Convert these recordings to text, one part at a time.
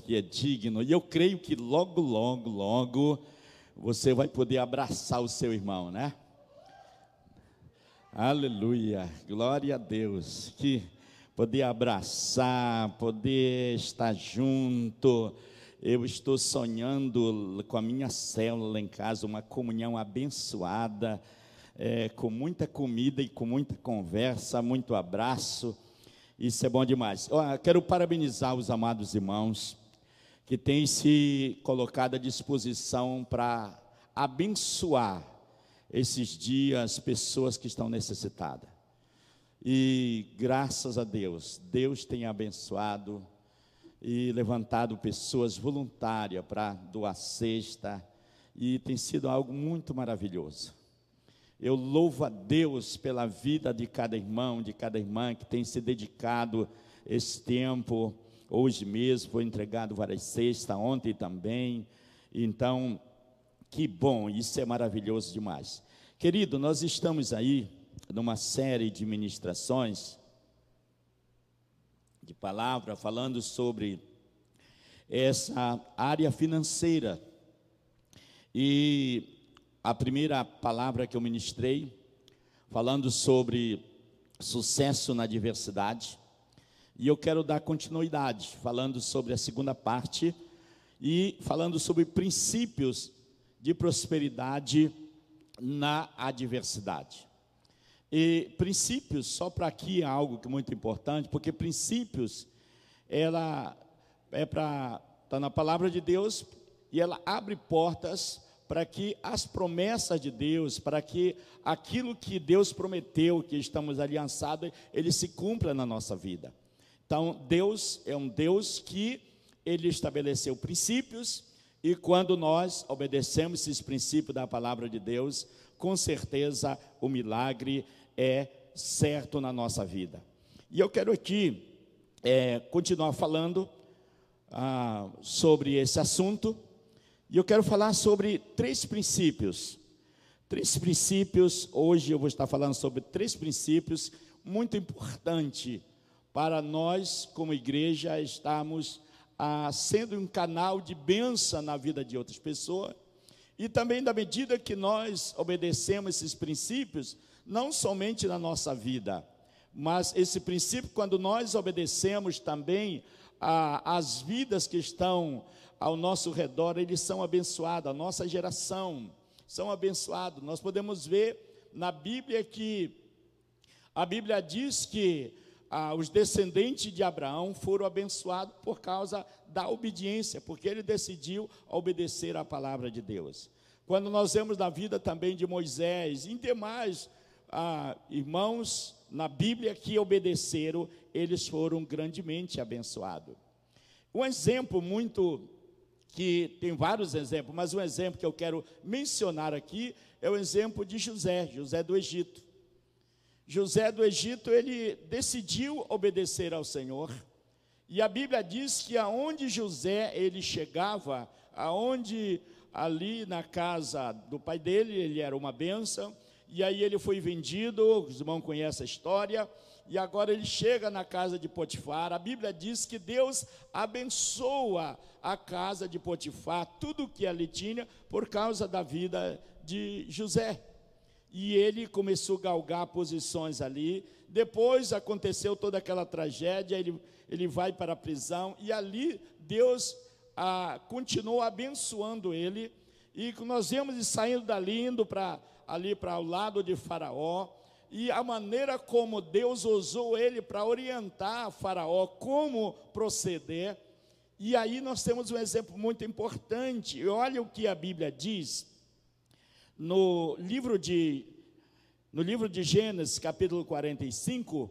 que é digno. E eu creio que logo, logo, logo você vai poder abraçar o seu irmão, né? Aleluia, glória a Deus. Que poder abraçar, poder estar junto. Eu estou sonhando com a minha célula em casa, uma comunhão abençoada, é, com muita comida e com muita conversa, muito abraço. Isso é bom demais. Eu quero parabenizar os amados irmãos que têm se colocado à disposição para abençoar esses dias pessoas que estão necessitadas. E graças a Deus, Deus tem abençoado e levantado pessoas voluntárias para doar cesta, e tem sido algo muito maravilhoso. Eu louvo a Deus pela vida de cada irmão, de cada irmã que tem se dedicado esse tempo. Hoje mesmo foi entregado várias cestas, ontem também. Então, que bom, isso é maravilhoso demais. Querido, nós estamos aí numa série de ministrações de palavra falando sobre essa área financeira. E a primeira palavra que eu ministrei, falando sobre sucesso na diversidade, e eu quero dar continuidade, falando sobre a segunda parte e falando sobre princípios de prosperidade na adversidade. E princípios, só para aqui é algo que é muito importante, porque princípios, ela é para, está na palavra de Deus, e ela abre portas para que as promessas de Deus, para que aquilo que Deus prometeu, que estamos aliançados, ele se cumpra na nossa vida. Então, Deus é um Deus que ele estabeleceu princípios, e quando nós obedecemos esses princípios da palavra de Deus, com certeza o milagre é certo na nossa vida. E eu quero aqui é, continuar falando ah, sobre esse assunto, e eu quero falar sobre três princípios. Três princípios, hoje eu vou estar falando sobre três princípios muito importantes para nós, como igreja, estarmos ah, sendo um canal de bênção na vida de outras pessoas. E também, da medida que nós obedecemos esses princípios, não somente na nossa vida, mas esse princípio, quando nós obedecemos também às vidas que estão ao nosso redor, eles são abençoados, a nossa geração são abençoados. Nós podemos ver na Bíblia que a Bíblia diz que ah, os descendentes de Abraão foram abençoados por causa da obediência, porque ele decidiu obedecer à palavra de Deus. Quando nós vemos na vida também de Moisés e demais ah, irmãos na Bíblia que obedeceram, eles foram grandemente abençoados. Um exemplo muito que tem vários exemplos, mas um exemplo que eu quero mencionar aqui é o exemplo de José, José do Egito. José do Egito, ele decidiu obedecer ao Senhor. E a Bíblia diz que aonde José ele chegava, aonde ali na casa do pai dele, ele era uma benção, e aí ele foi vendido, os irmãos conhecem a história, e agora ele chega na casa de Potifar. A Bíblia diz que Deus abençoa a casa de Potifar, tudo que ali tinha, por causa da vida de José. E ele começou a galgar posições ali. Depois aconteceu toda aquela tragédia, ele, ele vai para a prisão, e ali Deus ah, continuou abençoando ele. E nós vemos saindo dali, indo para ali para o lado de Faraó, e a maneira como Deus usou ele para orientar Faraó como proceder. E aí nós temos um exemplo muito importante. Olha o que a Bíblia diz no livro de no livro de Gênesis, capítulo 45.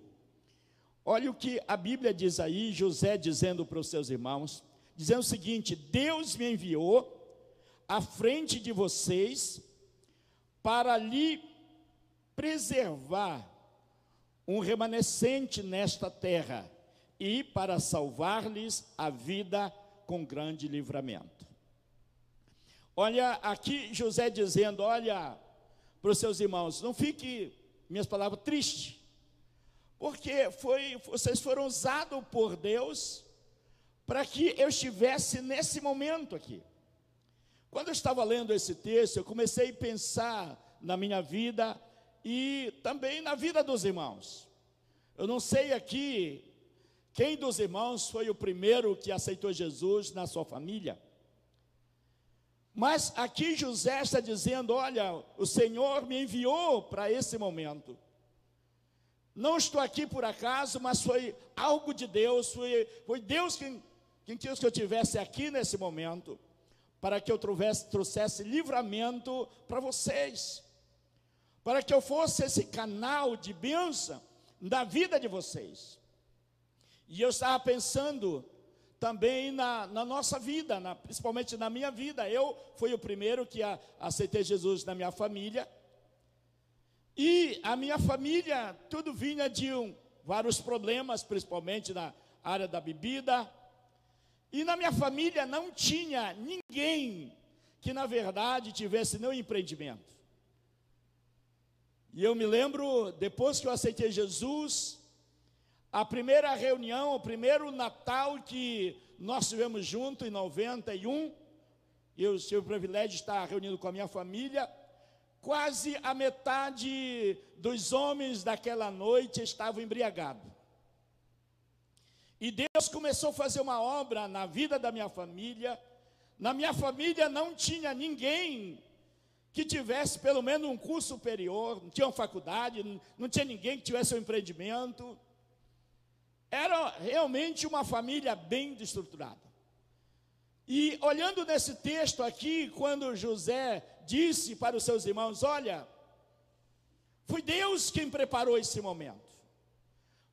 Olha o que a Bíblia diz aí, José dizendo para os seus irmãos, dizendo o seguinte: Deus me enviou à frente de vocês para lhe preservar um remanescente nesta terra e para salvar-lhes a vida com grande livramento. Olha aqui José dizendo: olha para os seus irmãos, não fique, minhas palavras, triste, porque foi, vocês foram usados por Deus para que eu estivesse nesse momento aqui. Quando eu estava lendo esse texto, eu comecei a pensar na minha vida e também na vida dos irmãos. Eu não sei aqui quem dos irmãos foi o primeiro que aceitou Jesus na sua família. Mas aqui José está dizendo: Olha, o Senhor me enviou para esse momento. Não estou aqui por acaso, mas foi algo de Deus, foi, foi Deus quem, quem quis que eu estivesse aqui nesse momento, para que eu trouxesse, trouxesse livramento para vocês, para que eu fosse esse canal de bênção da vida de vocês. E eu estava pensando também na, na nossa vida, na, principalmente na minha vida. Eu fui o primeiro que a, aceitei Jesus na minha família. E a minha família, tudo vinha de um, vários problemas, principalmente na área da bebida. E na minha família não tinha ninguém que, na verdade, tivesse nenhum empreendimento. E eu me lembro, depois que eu aceitei Jesus, a primeira reunião, o primeiro Natal que nós tivemos junto em 91, eu tive o privilégio de estar reunido com a minha família. Quase a metade dos homens daquela noite estavam embriagados. E Deus começou a fazer uma obra na vida da minha família. Na minha família não tinha ninguém que tivesse pelo menos um curso superior, não tinha uma faculdade, não tinha ninguém que tivesse um empreendimento. Era realmente uma família bem estruturada. E olhando nesse texto aqui, quando José disse para os seus irmãos: Olha, foi Deus quem preparou esse momento.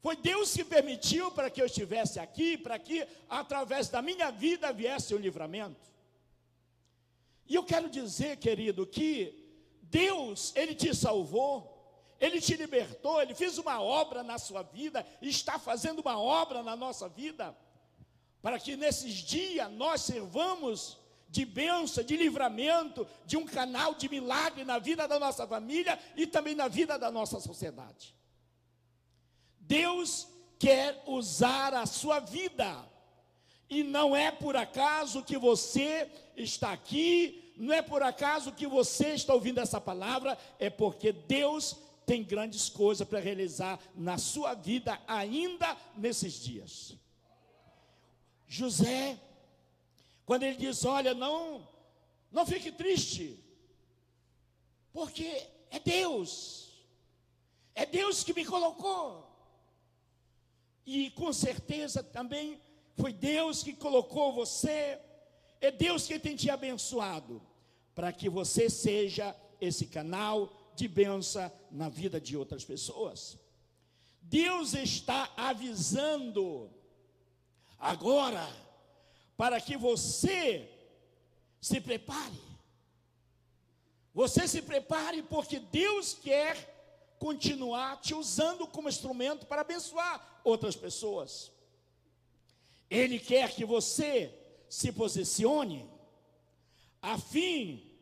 Foi Deus que permitiu para que eu estivesse aqui, para que através da minha vida viesse o livramento. E eu quero dizer, querido, que Deus, Ele te salvou, ele te libertou, Ele fez uma obra na sua vida, está fazendo uma obra na nossa vida, para que nesses dias nós servamos de bênção, de livramento, de um canal de milagre na vida da nossa família e também na vida da nossa sociedade. Deus quer usar a sua vida, e não é por acaso que você está aqui, não é por acaso que você está ouvindo essa palavra, é porque Deus tem grandes coisas para realizar na sua vida ainda nesses dias. José, quando ele diz: Olha, não, não fique triste, porque é Deus, é Deus que me colocou, e com certeza também foi Deus que colocou você, é Deus que tem te abençoado, para que você seja esse canal de benção na vida de outras pessoas. Deus está avisando agora para que você se prepare. Você se prepare porque Deus quer continuar te usando como instrumento para abençoar outras pessoas. Ele quer que você se posicione a fim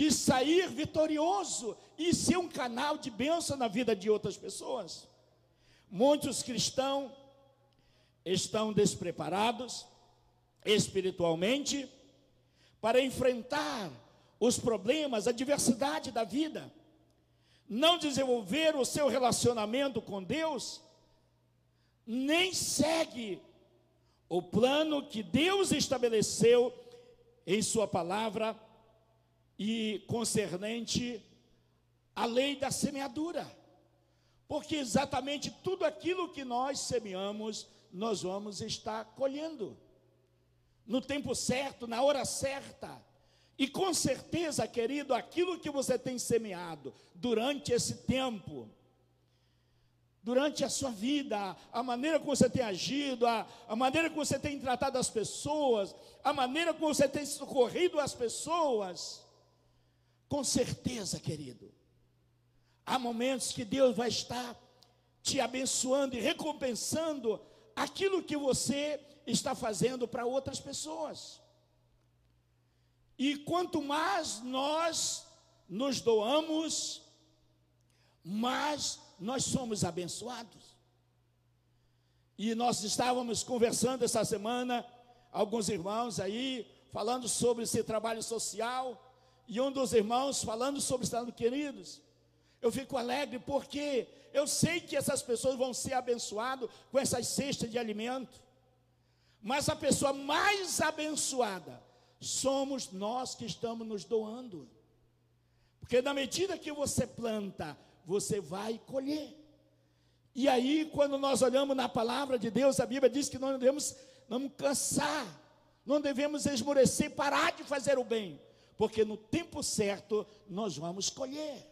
de sair vitorioso e ser um canal de bênção na vida de outras pessoas. Muitos cristãos estão despreparados espiritualmente para enfrentar os problemas, a diversidade da vida. Não desenvolver o seu relacionamento com Deus, nem segue o plano que Deus estabeleceu em Sua palavra e concernente à lei da semeadura. Porque exatamente tudo aquilo que nós semeamos, nós vamos estar colhendo. No tempo certo, na hora certa. E com certeza, querido, aquilo que você tem semeado durante esse tempo, durante a sua vida, a maneira como você tem agido, a, a maneira como você tem tratado as pessoas, a maneira como você tem socorrido as pessoas, com certeza, querido, há momentos que Deus vai estar te abençoando e recompensando aquilo que você está fazendo para outras pessoas. E quanto mais nós nos doamos, mais nós somos abençoados. E nós estávamos conversando essa semana, alguns irmãos aí, falando sobre esse trabalho social, e um dos irmãos falando sobre estando queridos. Eu fico alegre porque eu sei que essas pessoas vão ser abençoadas com essas cestas de alimento. Mas a pessoa mais abençoada somos nós que estamos nos doando. Porque na medida que você planta, você vai colher. E aí, quando nós olhamos na palavra de Deus, a Bíblia diz que nós não devemos não cansar, não devemos esmorecer, parar de fazer o bem, porque no tempo certo nós vamos colher.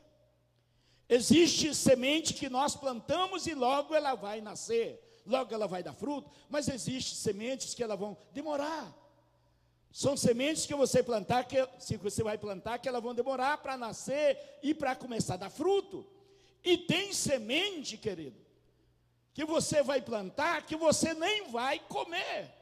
Existe semente que nós plantamos e logo ela vai nascer, logo ela vai dar fruto, mas existe sementes que elas vão demorar. São sementes que você plantar, que se você vai plantar, que elas vão demorar para nascer e para começar a dar fruto. E tem semente, querido, que você vai plantar que você nem vai comer.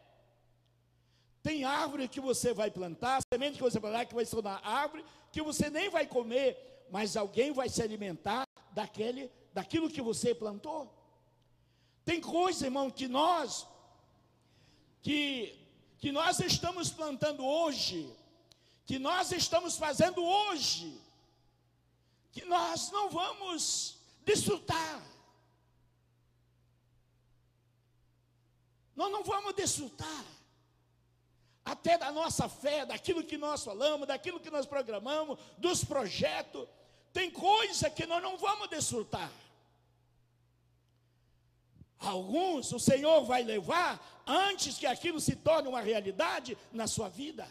Tem árvore que você vai plantar, semente que você vai plantar que vai se tornar árvore, que você nem vai comer, mas alguém vai se alimentar daquele, daquilo que você plantou. Tem coisa, irmão, que nós que que nós estamos plantando hoje, que nós estamos fazendo hoje, que nós não vamos desfrutar. Nós não vamos desfrutar até da nossa fé, daquilo que nós falamos, daquilo que nós programamos, dos projetos. Tem coisa que nós não vamos desfrutar. Alguns o Senhor vai levar antes que aquilo se torne uma realidade na sua vida.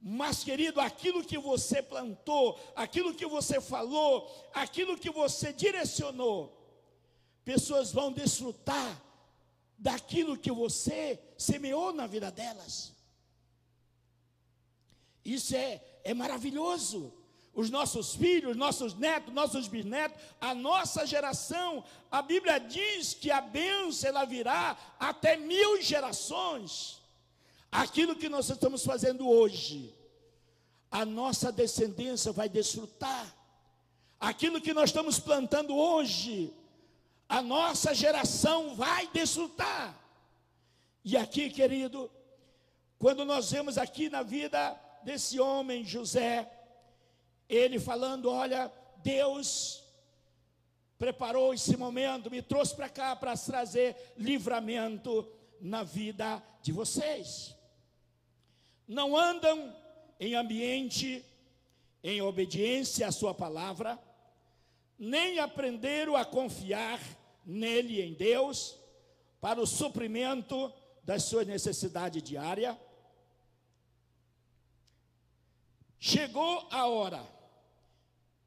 Mas, querido, aquilo que você plantou, aquilo que você falou, aquilo que você direcionou, pessoas vão desfrutar daquilo que você semeou na vida delas. Isso é, é maravilhoso os nossos filhos, nossos netos, nossos bisnetos, a nossa geração. A Bíblia diz que a bênção ela virá até mil gerações. Aquilo que nós estamos fazendo hoje, a nossa descendência vai desfrutar. Aquilo que nós estamos plantando hoje, a nossa geração vai desfrutar. E aqui, querido, quando nós vemos aqui na vida desse homem José, ele falando: Olha, Deus preparou esse momento, me trouxe para cá para trazer livramento na vida de vocês. Não andam em ambiente em obediência à Sua palavra, nem aprenderam a confiar nele, em Deus, para o suprimento das suas necessidades diárias. Chegou a hora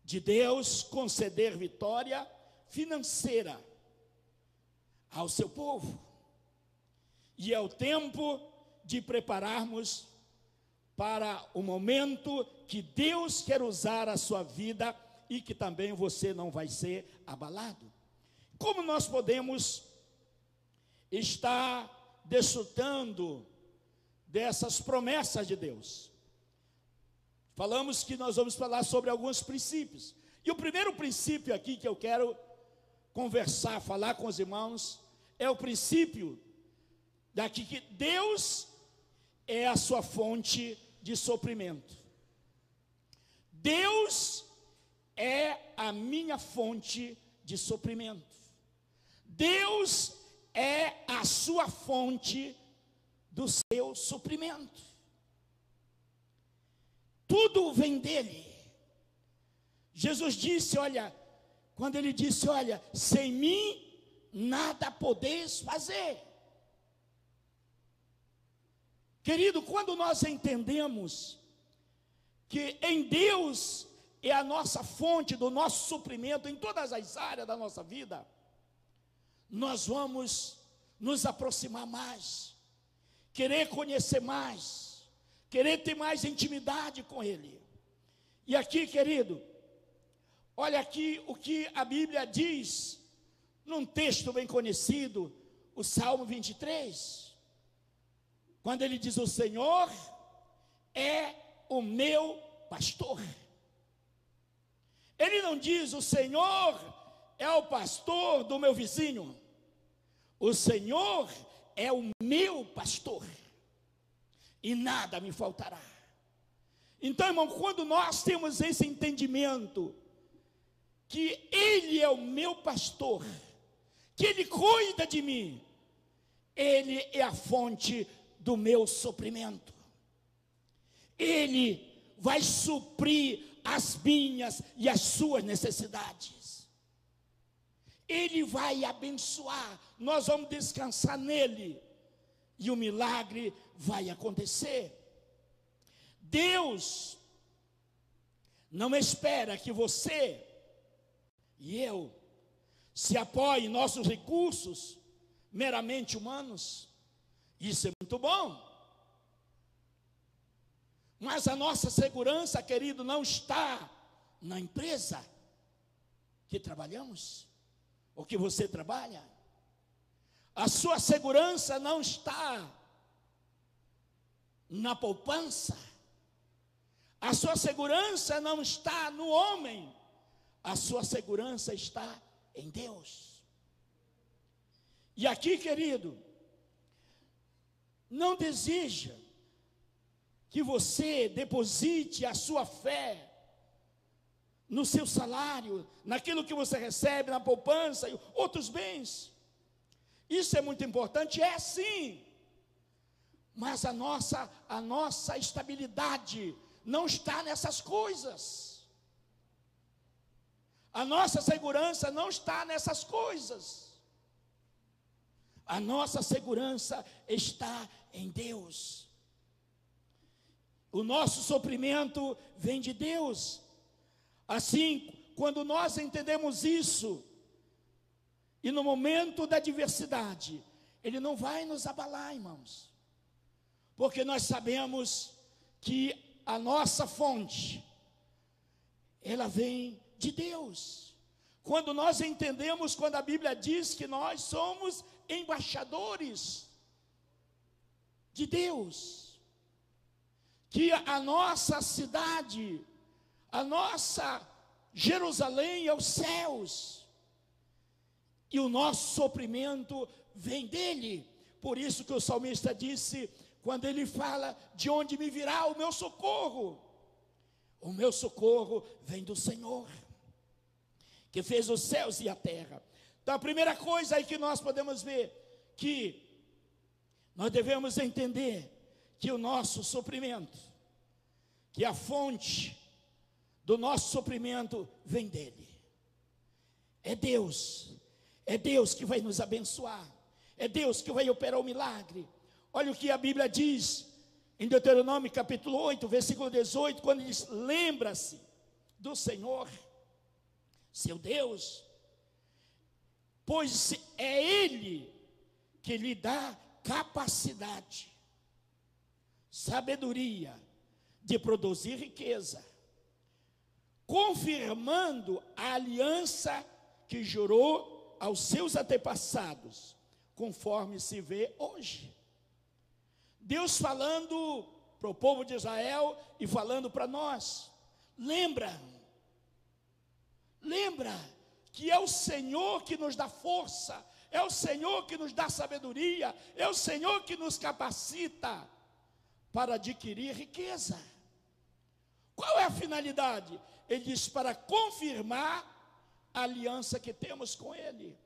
de Deus conceder vitória financeira ao seu povo. E é o tempo de prepararmos para o momento que Deus quer usar a sua vida e que também você não vai ser abalado. Como nós podemos estar desfrutando dessas promessas de Deus? Falamos que nós vamos falar sobre alguns princípios. E o primeiro princípio aqui que eu quero conversar, falar com os irmãos, é o princípio daqui que Deus é a sua fonte de suprimento. Deus é a minha fonte de suprimento. Deus é a sua fonte do seu suprimento tudo vem dele. Jesus disse: Olha, quando ele disse: Olha, sem mim nada podeis fazer. Querido, quando nós entendemos que em Deus é a nossa fonte do nosso suprimento em todas as áreas da nossa vida, nós vamos nos aproximar mais, querer conhecer mais, querer ter mais intimidade com Ele. E aqui, querido, olha aqui o que a Bíblia diz, num texto bem conhecido, o Salmo 23, quando ele diz: O Senhor é o meu pastor. Ele não diz: O Senhor é o pastor do meu vizinho. O Senhor é o meu pastor, e nada me faltará. Então, irmão, quando nós temos esse entendimento, que Ele é o meu pastor, que Ele cuida de mim, Ele é a fonte do meu suprimento, Ele vai suprir as minhas e as suas necessidades. Ele vai abençoar, nós vamos descansar nele e o milagre vai acontecer. Deus não espera que você e eu se apoie em nossos recursos meramente humanos. Isso é muito bom. Mas a nossa segurança, querido, não está na empresa que trabalhamos, ou que você trabalha. A sua segurança não está na poupança. A sua segurança não está no homem. A sua segurança está em Deus. E aqui, querido, não deseja que você deposite a sua fé no seu salário, naquilo que você recebe, na poupança e outros bens. Isso é muito importante, é sim. Mas a nossa a nossa estabilidade não está nessas coisas. A nossa segurança não está nessas coisas. A nossa segurança está em Deus. O nosso sofrimento vem de Deus. Assim, quando nós entendemos isso, e no momento da adversidade, Ele não vai nos abalar, irmãos, porque nós sabemos que a nossa fonte, ela vem de Deus. Quando nós entendemos, quando a Bíblia diz que nós somos embaixadores de Deus, que a nossa cidade, a nossa Jerusalém é os céus, e o nosso sofrimento vem dele. Por isso que o salmista disse, quando ele fala: De onde me virá o meu socorro? O meu socorro vem do Senhor, que fez os céus e a terra. Então, a primeira coisa aí que nós podemos ver, que nós devemos entender que o nosso sofrimento, que a fonte do nosso sofrimento vem dele. É Deus, é Deus que vai nos abençoar, é Deus que vai operar o milagre. Olha o que a Bíblia diz em Deuteronômio capítulo 8, versículo 18, quando diz: Lembra-se do Senhor, seu Deus, pois é Ele que lhe dá capacidade sabedoria de produzir riqueza, confirmando a aliança que jurou aos seus antepassados, conforme se vê hoje. Deus falando para o povo de Israel e falando para nós. Lembra, lembra que é o Senhor que nos dá força, é o Senhor que nos dá sabedoria, é o Senhor que nos capacita para adquirir riqueza. Qual é a finalidade? Ele diz para confirmar a aliança que temos com Ele.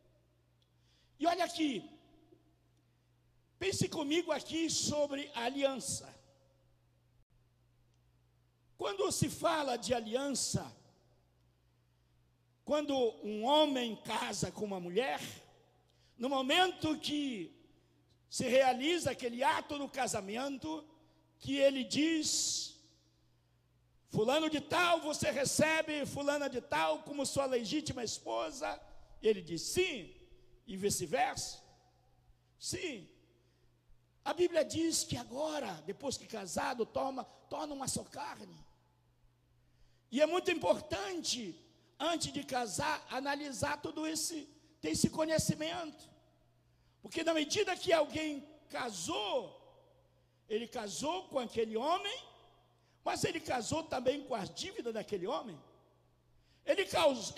E olha aqui, pense comigo aqui sobre a aliança. Quando se fala de aliança, quando um homem casa com uma mulher, no momento que se realiza aquele ato do casamento, que ele diz: Fulano de tal, você recebe Fulana de tal como sua legítima esposa? Ele diz sim, e vice-versa. Sim. A Bíblia diz que agora, depois que casado, toma, torna uma só carne. E é muito importante, antes de casar, analisar tudo esse, ter esse conhecimento. Porque na medida que alguém casou, ele casou com aquele homem, mas ele casou também com as dívidas daquele homem. Ele,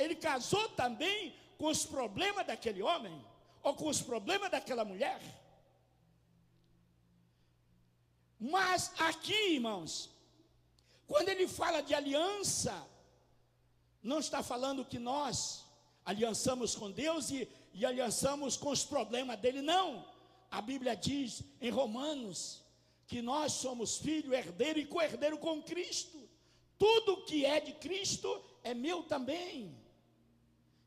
ele casou também com os problemas daquele homem. ou com os problemas daquela mulher. Mas aqui, irmãos, quando ele fala de aliança, não está falando que nós aliançamos com Deus e, e aliançamos com os problemas dele, não. A Bíblia diz em Romanos que nós somos filho, herdeiro e co-herdeiro com Cristo. Tudo que é de Cristo é meu também.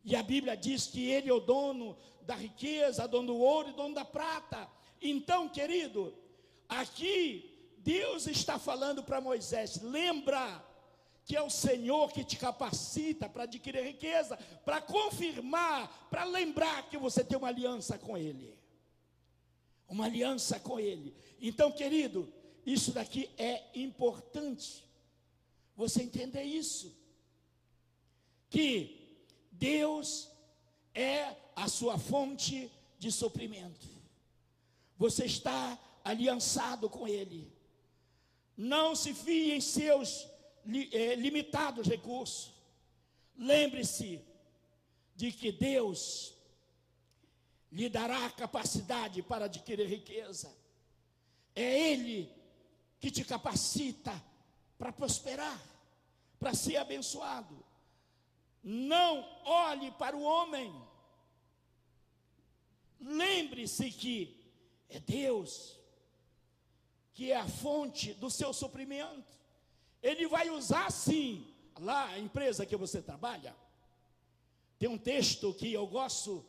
E a Bíblia diz que Ele é o dono da riqueza, dono do ouro e dono da prata. Então, querido, aqui Deus está falando para Moisés: lembra que é o Senhor que te capacita para adquirir riqueza, para confirmar, para lembrar que você tem uma aliança com Ele. Uma aliança com Ele. Então, querido, isso daqui é importante. Você entender isso. Que Deus é a sua fonte de suprimento. Você está aliançado com Ele. Não se fie em seus eh, limitados recursos. Lembre-se de que Deus lhe dará a capacidade para adquirir riqueza. É Ele que te capacita para prosperar, para ser abençoado. Não olhe para o homem. Lembre-se que é Deus que é a fonte do seu suprimento. Ele vai usar sim, lá a empresa que você trabalha. Tem um texto que eu gosto,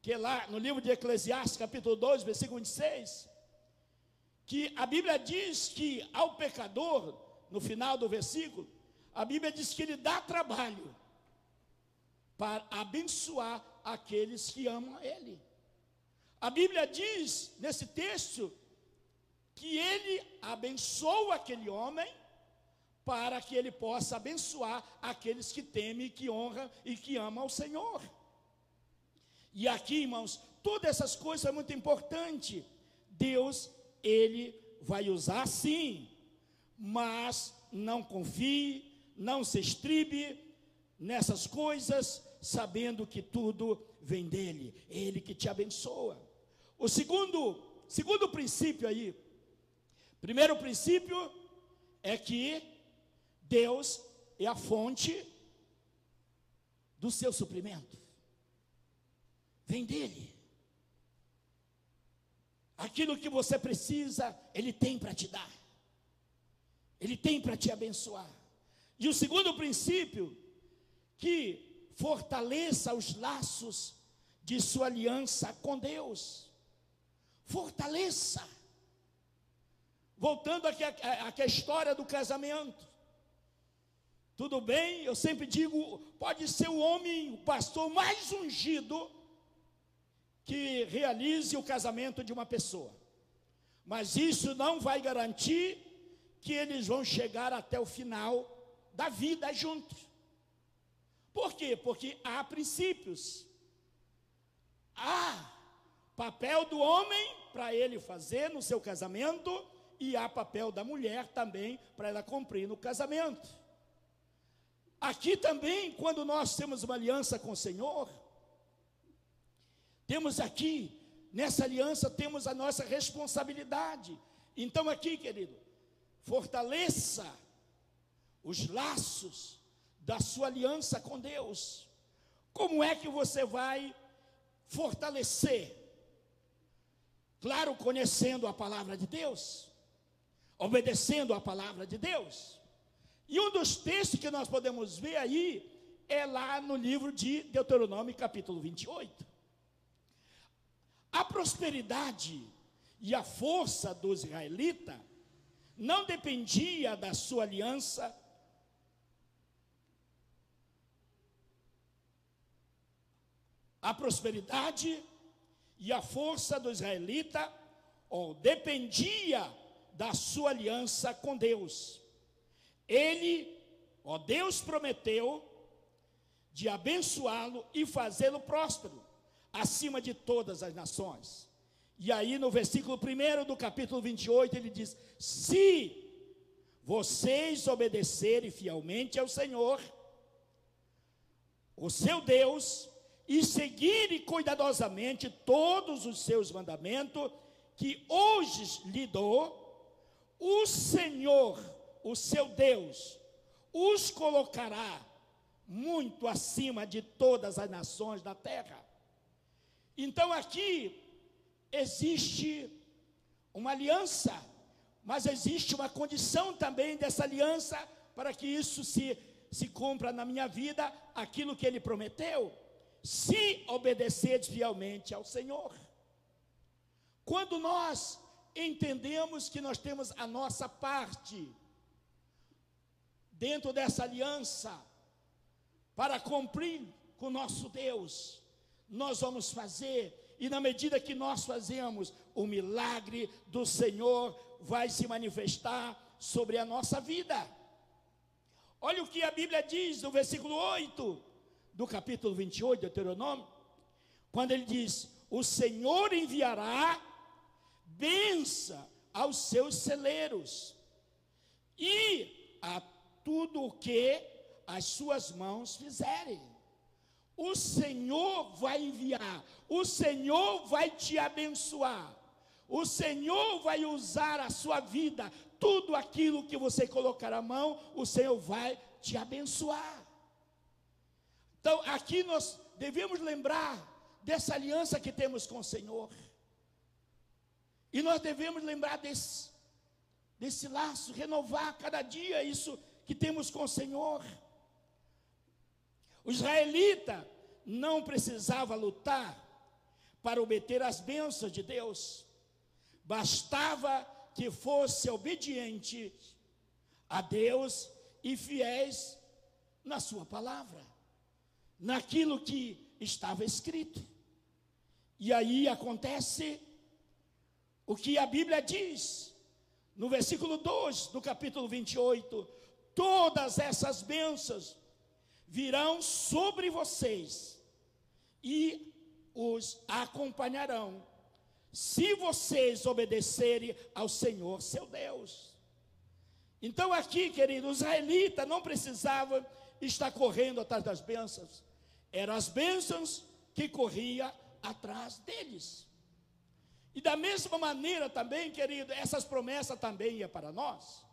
que é lá no livro de Eclesiastes, capítulo 2, versículo 26, que a Bíblia diz que ao pecador, no final do versículo, a Bíblia diz que ele dá trabalho para abençoar aqueles que amam Ele. A Bíblia diz nesse texto que ele abençoa aquele homem para que ele possa abençoar aqueles que temem, que honram e que amam ao Senhor. E aqui, irmãos, todas essas coisas são muito importantes. Deus, ele vai usar sim, mas não confie, não se estribe nessas coisas, sabendo que tudo vem dele, ele que te abençoa. O segundo, segundo princípio aí, Primeiro princípio é que Deus é a fonte do seu suprimento. Vem dele. Aquilo que você precisa, ele tem para te dar. Ele tem para te abençoar. E o segundo princípio, que fortaleça os laços de sua aliança com Deus. Fortaleça. Voltando aqui à história do casamento. Tudo bem, eu sempre digo, pode ser o homem, o pastor mais ungido que realize o casamento de uma pessoa. Mas isso não vai garantir que eles vão chegar até o final da vida juntos. Por quê? Porque há princípios. Há papel do homem para ele fazer no seu casamento e há papel da mulher também para ela cumprir no casamento. Aqui também, quando nós temos uma aliança com o Senhor, temos aqui, nessa aliança, temos a nossa responsabilidade. Então, aqui, querido, fortaleça os laços da sua aliança com Deus. Como é que você vai fortalecer? Claro, conhecendo a palavra de Deus obedecendo a palavra de Deus. E um dos textos que nós podemos ver aí é lá no livro de Deuteronômio, capítulo 28. A prosperidade e a força dos israelitas não dependia da sua aliança a prosperidade e a força do israelita ou dependia da sua aliança com Deus. Ele, ó Deus, prometeu de abençoá-lo e fazê-lo próspero acima de todas as nações. E aí no versículo 1 do capítulo 28 ele diz: Se vocês obedecerem fielmente ao Senhor, o seu Deus, e seguirem cuidadosamente todos os seus mandamentos que hoje lhe dou, o Senhor, o seu Deus, os colocará muito acima de todas as nações da terra. Então aqui existe uma aliança, mas existe uma condição também dessa aliança para que isso se, se cumpra na minha vida, aquilo que ele prometeu, se obedecer fielmente ao Senhor. Quando nós entendemos que nós temos a nossa parte dentro dessa aliança para cumprir com nosso Deus, nós vamos fazer, e na medida que nós fazemos, o milagre do Senhor vai se manifestar sobre a nossa vida. Olha o que a Bíblia diz no versículo 8 do capítulo 28 de Deuteronômio, quando ele diz: O Senhor enviará benção aos seus celeiros e a tudo o que as suas mãos fizerem. O Senhor vai enviar, o Senhor vai te abençoar, o Senhor vai usar a sua vida, tudo aquilo que você colocar a mão, o Senhor vai te abençoar. Então, aqui nós devemos lembrar dessa aliança que temos com o Senhor. E nós devemos lembrar desse, desse laço, renovar cada dia isso que temos com o Senhor. O israelita não precisava lutar para obter as bênçãos de Deus, bastava que fosse obediente a Deus e fiéis na Sua palavra, naquilo que estava escrito. E aí acontece o que a Bíblia diz, no versículo 2 do capítulo 28, todas essas bênçãos virão sobre vocês e os acompanharão, se vocês obedecerem ao Senhor seu Deus. Então, aqui, querido, os israelitas não precisavam estar correndo atrás das bênçãos, eram as bênçãos que corria atrás deles. E da mesma maneira também, querido, essas promessas também iam para nós.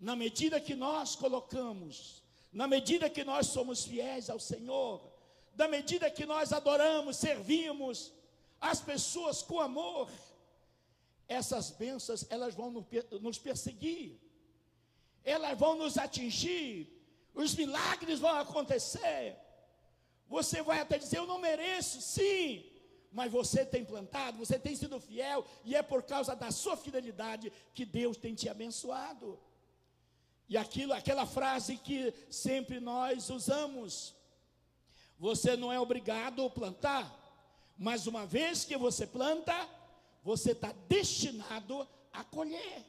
Na medida que nós colocamos, na medida que nós somos fiéis ao Senhor, da medida que nós adoramos, servimos as pessoas com amor, essas bênçãos elas vão nos perseguir, elas vão nos atingir, os milagres vão acontecer. Você vai até dizer: Eu não mereço, sim, mas você tem plantado, você tem sido fiel, e é por causa da sua fidelidade que Deus tem te abençoado. E aquilo, aquela frase que sempre nós usamos: você não é obrigado a plantar, mas uma vez que você planta, você está destinado a colher.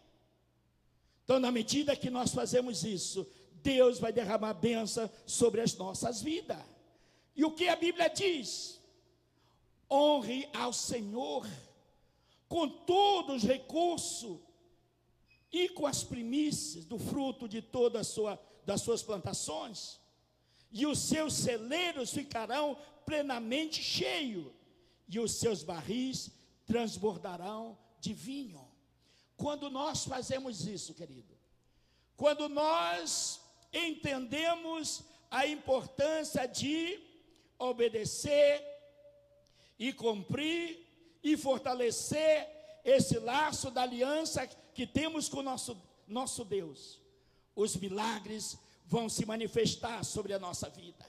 Então, na medida que nós fazemos isso, Deus vai derramar bênção sobre as nossas vidas. E o que a Bíblia diz? honre ao Senhor com todos os recursos e com as primícias do fruto de toda a sua, suas plantações, e os seus celeiros ficarão plenamente cheios, e os seus barris transbordarão de vinho. Quando nós fazemos isso, querido, quando nós entendemos a importância de obedecer e cumprir e fortalecer esse laço da aliança que temos com nosso, nosso Deus. Os milagres vão se manifestar sobre a nossa vida.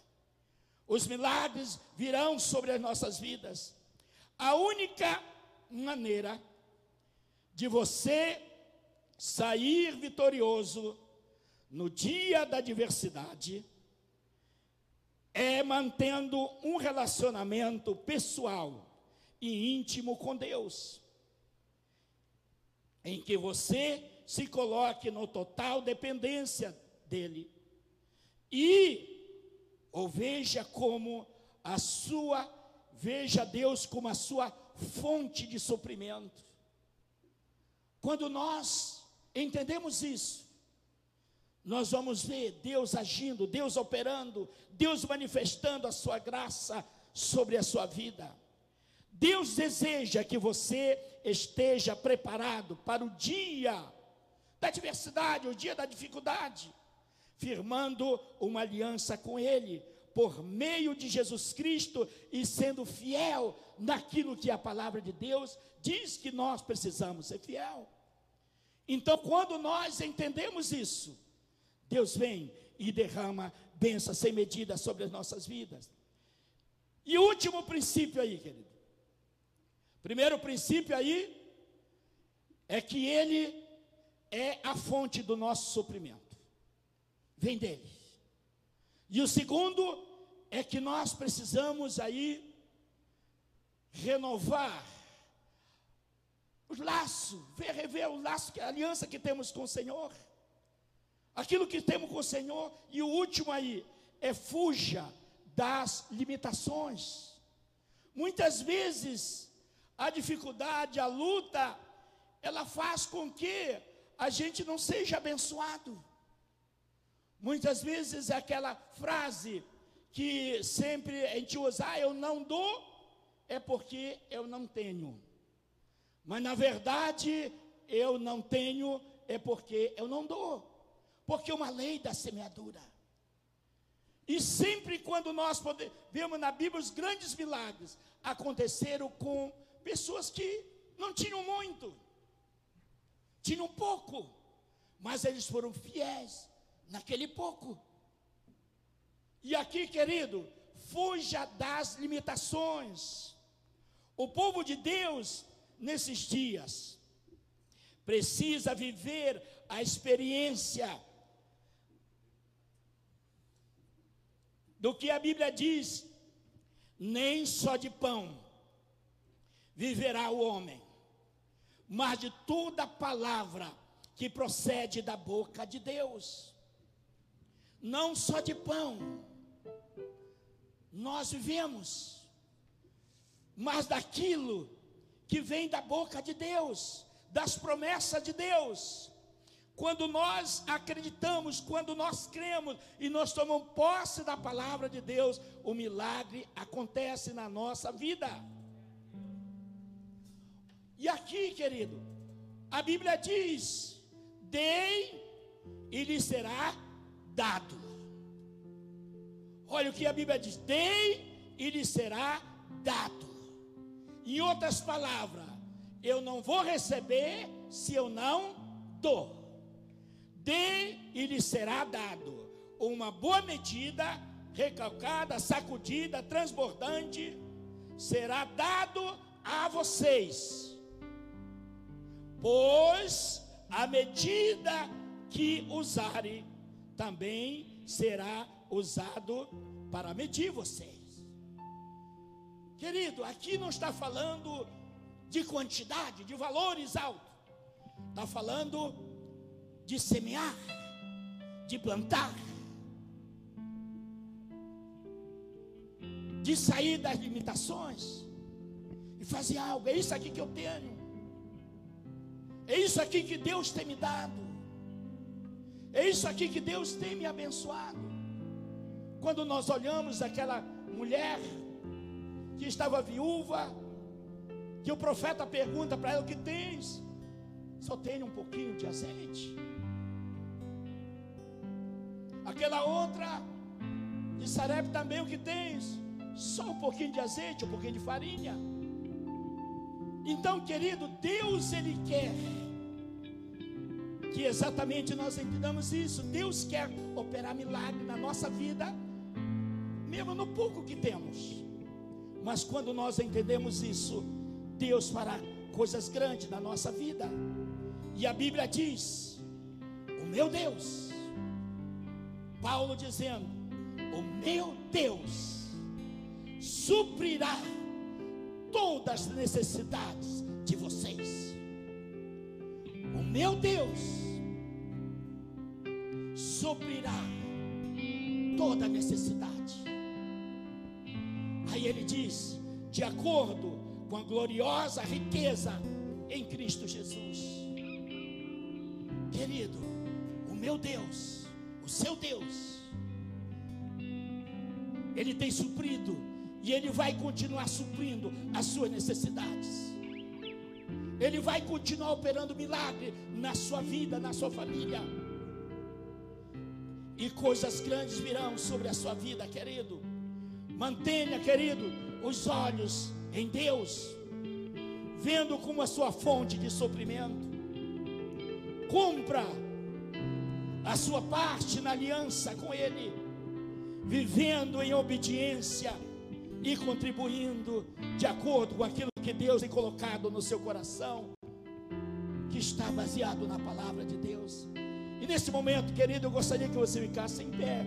Os milagres virão sobre as nossas vidas. A única maneira de você sair vitorioso no dia da adversidade é mantendo um relacionamento pessoal e íntimo com Deus, em que você se coloque no total dependência dele e ou veja como a sua veja Deus como a sua fonte de suprimento. Quando nós entendemos isso, nós vamos ver Deus agindo, Deus operando, Deus manifestando a sua graça sobre a sua vida. Deus deseja que você esteja preparado para o dia da adversidade, o dia da dificuldade, firmando uma aliança com Ele, por meio de Jesus Cristo e sendo fiel naquilo que a palavra de Deus diz que nós precisamos ser fiel. Então, quando nós entendemos isso, Deus vem e derrama bênçãos sem medida sobre as nossas vidas. E último princípio aí, querido. Primeiro princípio aí é que Ele é a fonte do nosso suprimento. Vem dele. E o segundo é que nós precisamos aí renovar o laço, ver, rever o laço, a aliança que temos com o Senhor. Aquilo que temos com o Senhor. E o último aí é fuja das limitações. Muitas vezes a dificuldade, a luta, ela faz com que a gente não seja abençoado. Muitas vezes é aquela frase que sempre a gente usa, ah, eu não dou, é porque eu não tenho. Mas na verdade, eu não tenho, é porque eu não dou. Porque é uma lei da semeadura. E sempre quando nós podemos, vemos na Bíblia os grandes milagres, aconteceram com pessoas que não tinham muito, tinham pouco, mas eles foram fiéis naquele pouco. E aqui, querido, fuja das limitações. O povo de Deus, nesses dias, precisa viver a experiência do que a Bíblia diz: nem só de pão viverá o homem, mas de toda palavra que procede da boca de Deus. Não só de pão, nós vivemos, mas daquilo que vem da boca de Deus, das promessas de Deus. Quando nós acreditamos, quando nós cremos e nós tomamos posse da palavra de Deus, o milagre acontece na nossa vida. E aqui, querido, a Bíblia diz: dei e lhe será dado. Olha o que a Bíblia diz: dei e lhe será dado. Em outras palavras, eu não vou receber se eu não dou. Dê e lhe será dado uma boa medida, recalcada, sacudida, transbordante, será dado a vocês. Pois a medida que usarem também será usado para medir vocês. Querido, aqui não está falando de quantidade, de valores altos. Está falando de semear, de plantar, de sair das limitações e fazer algo. É isso aqui que eu tenho. É isso aqui que Deus tem me dado. É isso aqui que Deus tem me abençoado. Quando nós olhamos aquela mulher que estava viúva, que o profeta pergunta para ela: O que tens? Só tenho um pouquinho de azeite. Aquela outra de Sarep também: O que tens? Só um pouquinho de azeite, um pouquinho de farinha. Então, querido, Deus Ele quer que exatamente nós entendamos isso. Deus quer operar milagre na nossa vida, mesmo no pouco que temos. Mas quando nós entendemos isso, Deus fará coisas grandes na nossa vida. E a Bíblia diz: O meu Deus, Paulo dizendo: O meu Deus suprirá todas as necessidades de vocês. O meu Deus suprirá toda necessidade. Aí ele diz: de acordo com a gloriosa riqueza em Cristo Jesus. Querido, o meu Deus, o seu Deus, Ele tem suprido E Ele vai continuar suprindo as suas necessidades. Ele vai continuar operando milagre na sua vida, na sua família. E coisas grandes virão sobre a sua vida, querido. Mantenha, querido, os olhos em Deus, vendo como a sua fonte de suprimento. Cumpra a sua parte na aliança com Ele, vivendo em obediência e contribuindo de acordo com aquilo que Deus tem colocado no seu coração, que está baseado na palavra de Deus. E nesse momento, querido, eu gostaria que você ficasse em pé.